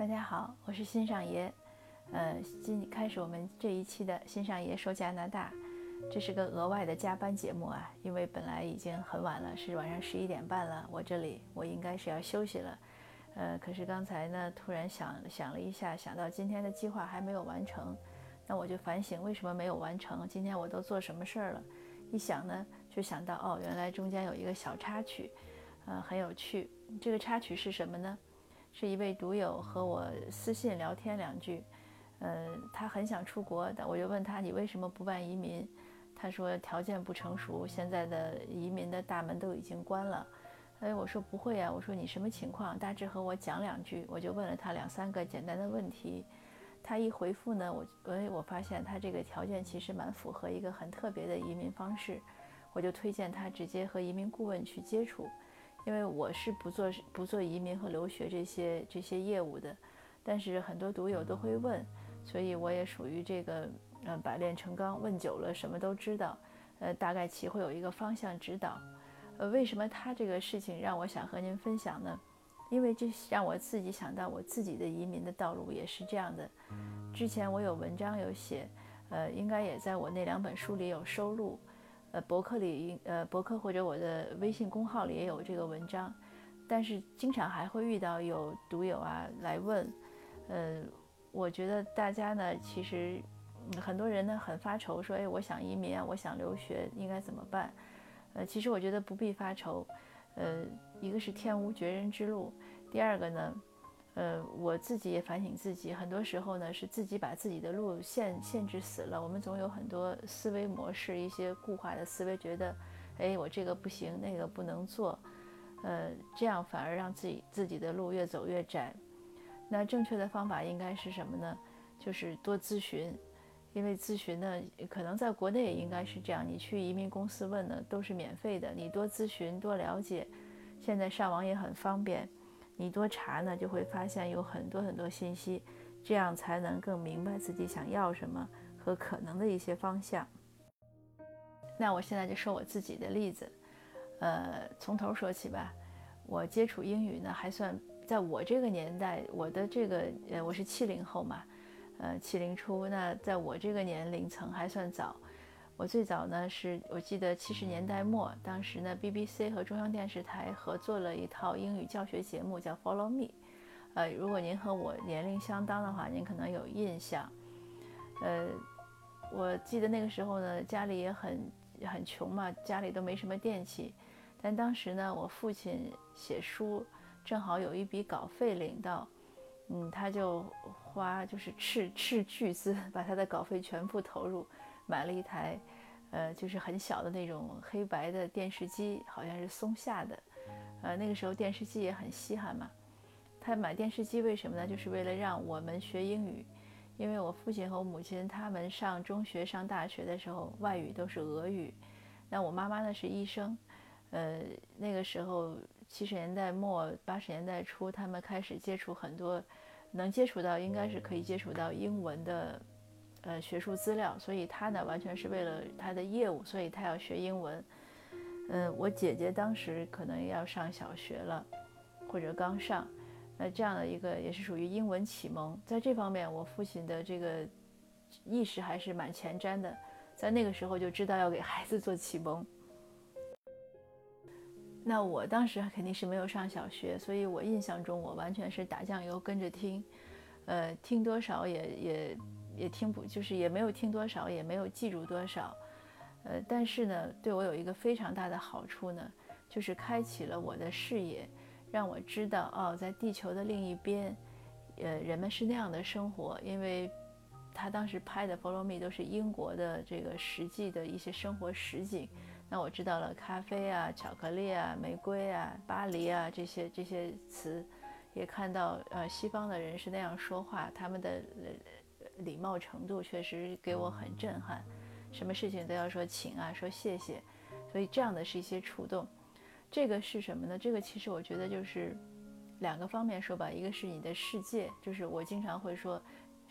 大家好，我是新上爷。呃，今开始我们这一期的新上爷说加拿大，这是个额外的加班节目啊，因为本来已经很晚了，是晚上十一点半了，我这里我应该是要休息了。呃，可是刚才呢，突然想想了一下，想到今天的计划还没有完成，那我就反省为什么没有完成，今天我都做什么事儿了？一想呢，就想到哦，原来中间有一个小插曲，呃，很有趣。这个插曲是什么呢？是一位读友和我私信聊天两句，呃，他很想出国，但我就问他你为什么不办移民？他说条件不成熟，现在的移民的大门都已经关了。哎，我说不会啊，我说你什么情况？大致和我讲两句，我就问了他两三个简单的问题。他一回复呢，我哎，我发现他这个条件其实蛮符合一个很特别的移民方式，我就推荐他直接和移民顾问去接触，因为我是不做不做移民和留学这些这些业务的，但是很多读友都会问，所以我也属于这个呃百炼成钢，问久了什么都知道，呃大概其会有一个方向指导，呃为什么他这个事情让我想和您分享呢？因为这让我自己想到我自己的移民的道路也是这样的。之前我有文章有写，呃，应该也在我那两本书里有收录，呃，博客里，呃，博客或者我的微信公号里也有这个文章。但是经常还会遇到有读友啊来问，呃，我觉得大家呢，其实很多人呢很发愁，说，哎，我想移民啊，我想留学，应该怎么办？呃，其实我觉得不必发愁。呃，一个是天无绝人之路，第二个呢，呃，我自己也反省自己，很多时候呢是自己把自己的路限限制死了。我们总有很多思维模式，一些固化的思维，觉得，哎，我这个不行，那个不能做，呃，这样反而让自己自己的路越走越窄。那正确的方法应该是什么呢？就是多咨询。因为咨询呢，可能在国内也应该是这样，你去移民公司问呢都是免费的，你多咨询多了解，现在上网也很方便，你多查呢就会发现有很多很多信息，这样才能更明白自己想要什么和可能的一些方向。那我现在就说我自己的例子，呃，从头说起吧，我接触英语呢还算在我这个年代，我的这个呃我是七零后嘛。呃，七零初，那在我这个年龄层还算早。我最早呢是，我记得七十年代末，当时呢 BBC 和中央电视台合作了一套英语教学节目，叫《Follow Me》。呃，如果您和我年龄相当的话，您可能有印象。呃，我记得那个时候呢，家里也很很穷嘛，家里都没什么电器。但当时呢，我父亲写书，正好有一笔稿费领到。嗯，他就花就是斥斥巨资把他的稿费全部投入，买了一台，呃，就是很小的那种黑白的电视机，好像是松下的，呃，那个时候电视机也很稀罕嘛。他买电视机为什么呢？就是为了让我们学英语，因为我父亲和我母亲他们上中学、上大学的时候外语都是俄语，那我妈妈呢是医生，呃，那个时候。七十年代末八十年代初，他们开始接触很多，能接触到应该是可以接触到英文的，呃学术资料。所以他呢完全是为了他的业务，所以他要学英文。嗯，我姐姐当时可能要上小学了，或者刚上，那这样的一个也是属于英文启蒙。在这方面，我父亲的这个意识还是蛮前瞻的，在那个时候就知道要给孩子做启蒙。那我当时肯定是没有上小学，所以我印象中我完全是打酱油跟着听，呃，听多少也也也听不，就是也没有听多少，也没有记住多少，呃，但是呢，对我有一个非常大的好处呢，就是开启了我的视野，让我知道哦，在地球的另一边，呃，人们是那样的生活，因为他当时拍的《Follow Me》都是英国的这个实际的一些生活实景。那我知道了，咖啡啊，巧克力啊，玫瑰啊，巴黎啊，这些这些词，也看到呃，西方的人是那样说话，他们的礼貌程度确实给我很震撼，什么事情都要说请啊，说谢谢，所以这样的是一些触动。这个是什么呢？这个其实我觉得就是两个方面说吧，一个是你的世界，就是我经常会说。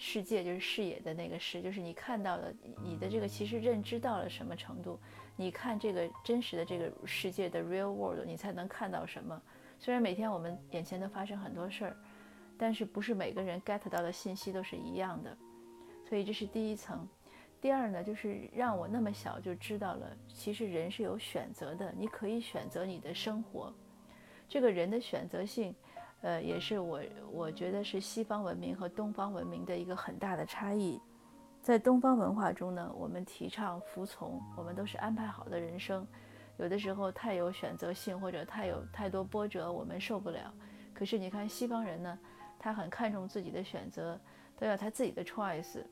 世界就是视野的那个视，就是你看到的，你的这个其实认知到了什么程度？你看这个真实的这个世界的 real world，你才能看到什么？虽然每天我们眼前都发生很多事儿，但是不是每个人 get 到的信息都是一样的，所以这是第一层。第二呢，就是让我那么小就知道了，其实人是有选择的，你可以选择你的生活。这个人的选择性，呃，也是我我觉得是西方文明和东方文明的一个很大的差异。在东方文化中呢，我们提倡服从，我们都是安排好的人生。有的时候太有选择性或者太有太多波折，我们受不了。可是你看西方人呢，他很看重自己的选择，都要他自己的 choice，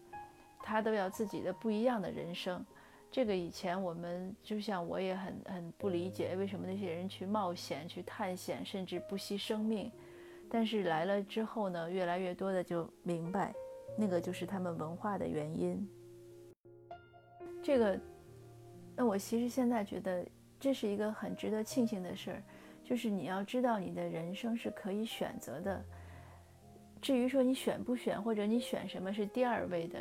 他都要自己的不一样的人生。这个以前我们就像我也很很不理解，为什么那些人去冒险、去探险，甚至不惜生命。但是来了之后呢，越来越多的就明白，那个就是他们文化的原因。这个，那我其实现在觉得。这是一个很值得庆幸的事儿，就是你要知道你的人生是可以选择的。至于说你选不选或者你选什么是第二位的，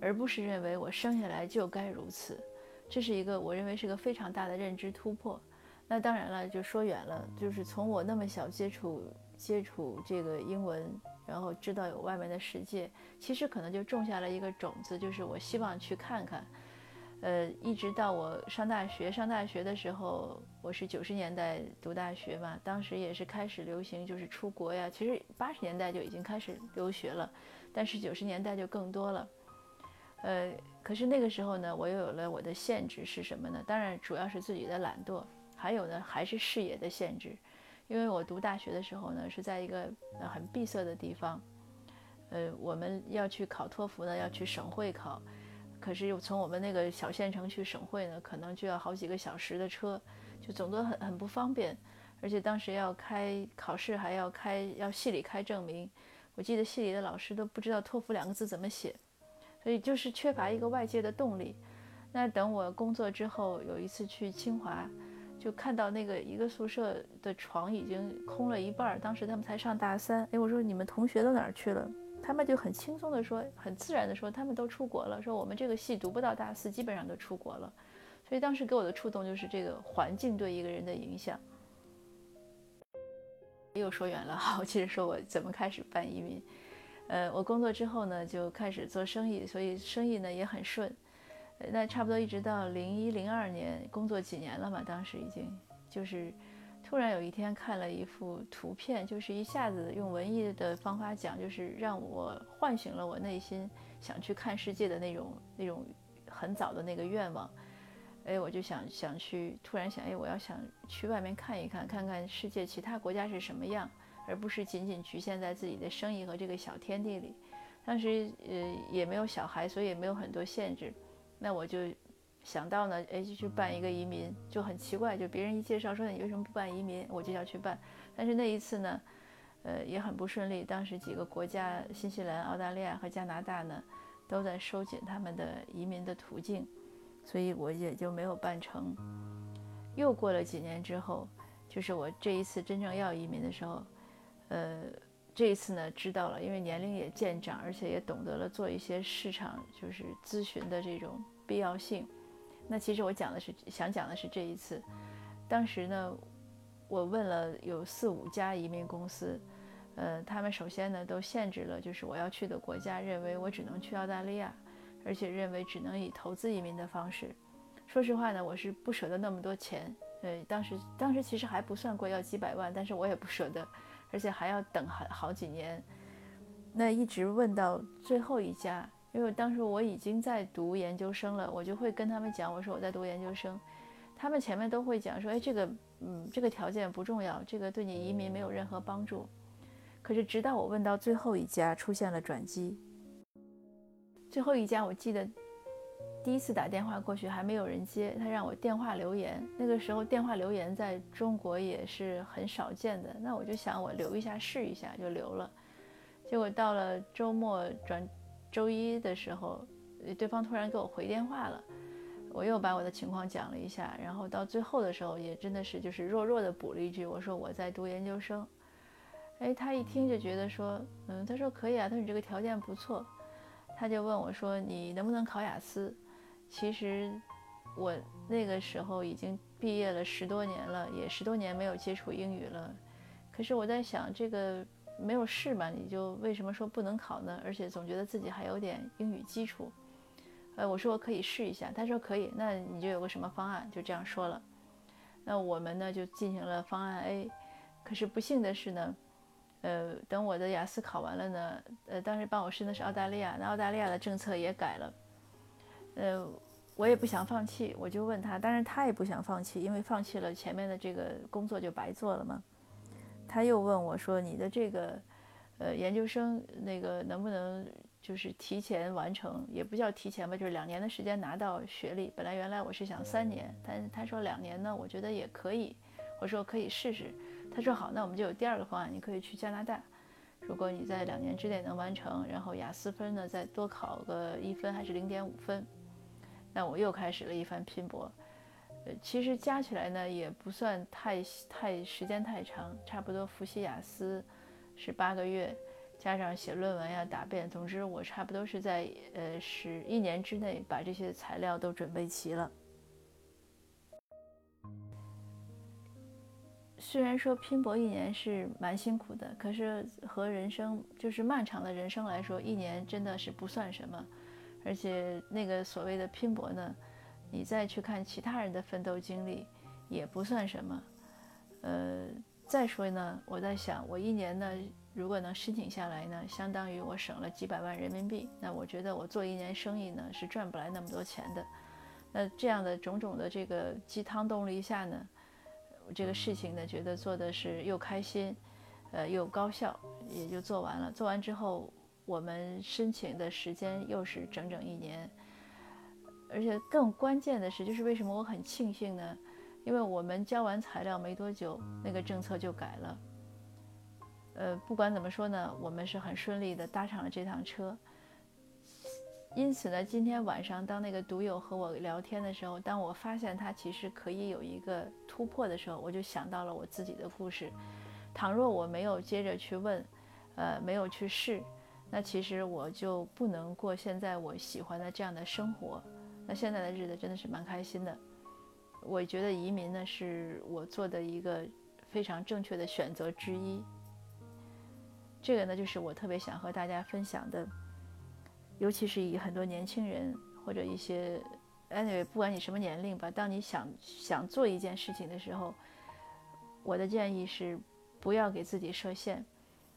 而不是认为我生下来就该如此。这是一个我认为是个非常大的认知突破。那当然了，就说远了，就是从我那么小接触接触这个英文，然后知道有外面的世界，其实可能就种下了一个种子，就是我希望去看看。呃，一直到我上大学，上大学的时候，我是九十年代读大学嘛，当时也是开始流行就是出国呀。其实八十年代就已经开始留学了，但是九十年代就更多了。呃，可是那个时候呢，我又有了我的限制是什么呢？当然主要是自己的懒惰，还有呢还是视野的限制。因为我读大学的时候呢，是在一个很闭塞的地方，呃，我们要去考托福呢，要去省会考。可是又从我们那个小县城去省会呢，可能就要好几个小时的车，就总的很很不方便。而且当时要开考试，还要开要系里开证明，我记得系里的老师都不知道托福两个字怎么写，所以就是缺乏一个外界的动力。那等我工作之后，有一次去清华，就看到那个一个宿舍的床已经空了一半，当时他们才上大三，哎，我说你们同学都哪儿去了？他们就很轻松地说，很自然地说，他们都出国了。说我们这个系读不到大四，基本上都出国了。所以当时给我的触动就是这个环境对一个人的影响。又说远了，我，接着说我怎么开始办移民。呃，我工作之后呢，就开始做生意，所以生意呢也很顺。那差不多一直到零一零二年，工作几年了嘛，当时已经就是。突然有一天看了一幅图片，就是一下子用文艺的方法讲，就是让我唤醒了我内心想去看世界的那种那种很早的那个愿望。哎，我就想想去，突然想，哎，我要想去外面看一看，看看世界其他国家是什么样，而不是仅仅局限在自己的生意和这个小天地里。当时呃也没有小孩，所以也没有很多限制，那我就。想到呢，哎，就去办一个移民，就很奇怪，就别人一介绍说你为什么不办移民，我就要去办。但是那一次呢，呃，也很不顺利。当时几个国家，新西兰、澳大利亚和加拿大呢，都在收紧他们的移民的途径，所以我也就没有办成。又过了几年之后，就是我这一次真正要移民的时候，呃，这一次呢知道了，因为年龄也渐长，而且也懂得了做一些市场就是咨询的这种必要性。那其实我讲的是想讲的是这一次，当时呢，我问了有四五家移民公司，呃，他们首先呢都限制了，就是我要去的国家，认为我只能去澳大利亚，而且认为只能以投资移民的方式。说实话呢，我是不舍得那么多钱，呃，当时当时其实还不算贵，要几百万，但是我也不舍得，而且还要等好好几年。那一直问到最后一家。因为当时我已经在读研究生了，我就会跟他们讲，我说我在读研究生，他们前面都会讲说，哎，这个，嗯，这个条件不重要，这个对你移民没有任何帮助。可是直到我问到最后一家出现了转机，最后一家我记得第一次打电话过去还没有人接，他让我电话留言，那个时候电话留言在中国也是很少见的，那我就想我留一下试一下就留了，结果到了周末转。周一的时候，对方突然给我回电话了，我又把我的情况讲了一下，然后到最后的时候也真的是就是弱弱的补了一句，我说我在读研究生。哎，他一听就觉得说，嗯，他说可以啊，他说你这个条件不错，他就问我说你能不能考雅思？其实我那个时候已经毕业了十多年了，也十多年没有接触英语了，可是我在想这个。没有试嘛，你就为什么说不能考呢？而且总觉得自己还有点英语基础。呃，我说我可以试一下，他说可以，那你就有个什么方案？就这样说了。那我们呢就进行了方案 A，可是不幸的是呢，呃，等我的雅思考完了呢，呃，当时帮我申的是澳大利亚，那澳大利亚的政策也改了，呃，我也不想放弃，我就问他，当然他也不想放弃，因为放弃了前面的这个工作就白做了嘛。他又问我说：“你的这个，呃，研究生那个能不能就是提前完成？也不叫提前吧，就是两年的时间拿到学历。本来原来我是想三年，但他说两年呢，我觉得也可以。我说可以试试。他说好，那我们就有第二个方案，你可以去加拿大。如果你在两年之内能完成，然后雅思分呢再多考个一分还是零点五分，那我又开始了一番拼搏。”呃其实加起来呢，也不算太太时间太长，差不多复习雅思是八个月，加上写论文呀、答辩，总之我差不多是在呃十一年之内把这些材料都准备齐了。虽然说拼搏一年是蛮辛苦的，可是和人生就是漫长的人生来说，一年真的是不算什么，而且那个所谓的拼搏呢。你再去看其他人的奋斗经历，也不算什么。呃，再说呢，我在想，我一年呢，如果能申请下来呢，相当于我省了几百万人民币。那我觉得我做一年生意呢，是赚不来那么多钱的。那这样的种种的这个鸡汤动力下呢，这个事情呢，觉得做的是又开心，呃，又高效，也就做完了。做完之后，我们申请的时间又是整整一年。而且更关键的是，就是为什么我很庆幸呢？因为我们交完材料没多久，那个政策就改了。呃，不管怎么说呢，我们是很顺利的搭上了这趟车。因此呢，今天晚上当那个读友和我聊天的时候，当我发现他其实可以有一个突破的时候，我就想到了我自己的故事。倘若我没有接着去问，呃，没有去试，那其实我就不能过现在我喜欢的这样的生活。那现在的日子真的是蛮开心的，我觉得移民呢是我做的一个非常正确的选择之一。这个呢就是我特别想和大家分享的，尤其是以很多年轻人或者一些，anyway 不管你什么年龄吧，当你想想做一件事情的时候，我的建议是不要给自己设限，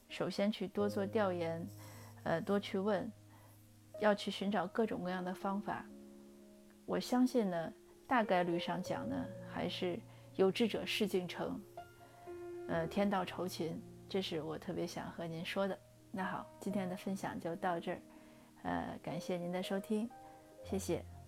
首先去多做调研，呃，多去问，要去寻找各种各样的方法。我相信呢，大概率上讲呢，还是有志者事竟成，呃，天道酬勤，这是我特别想和您说的。那好，今天的分享就到这儿，呃，感谢您的收听，谢谢。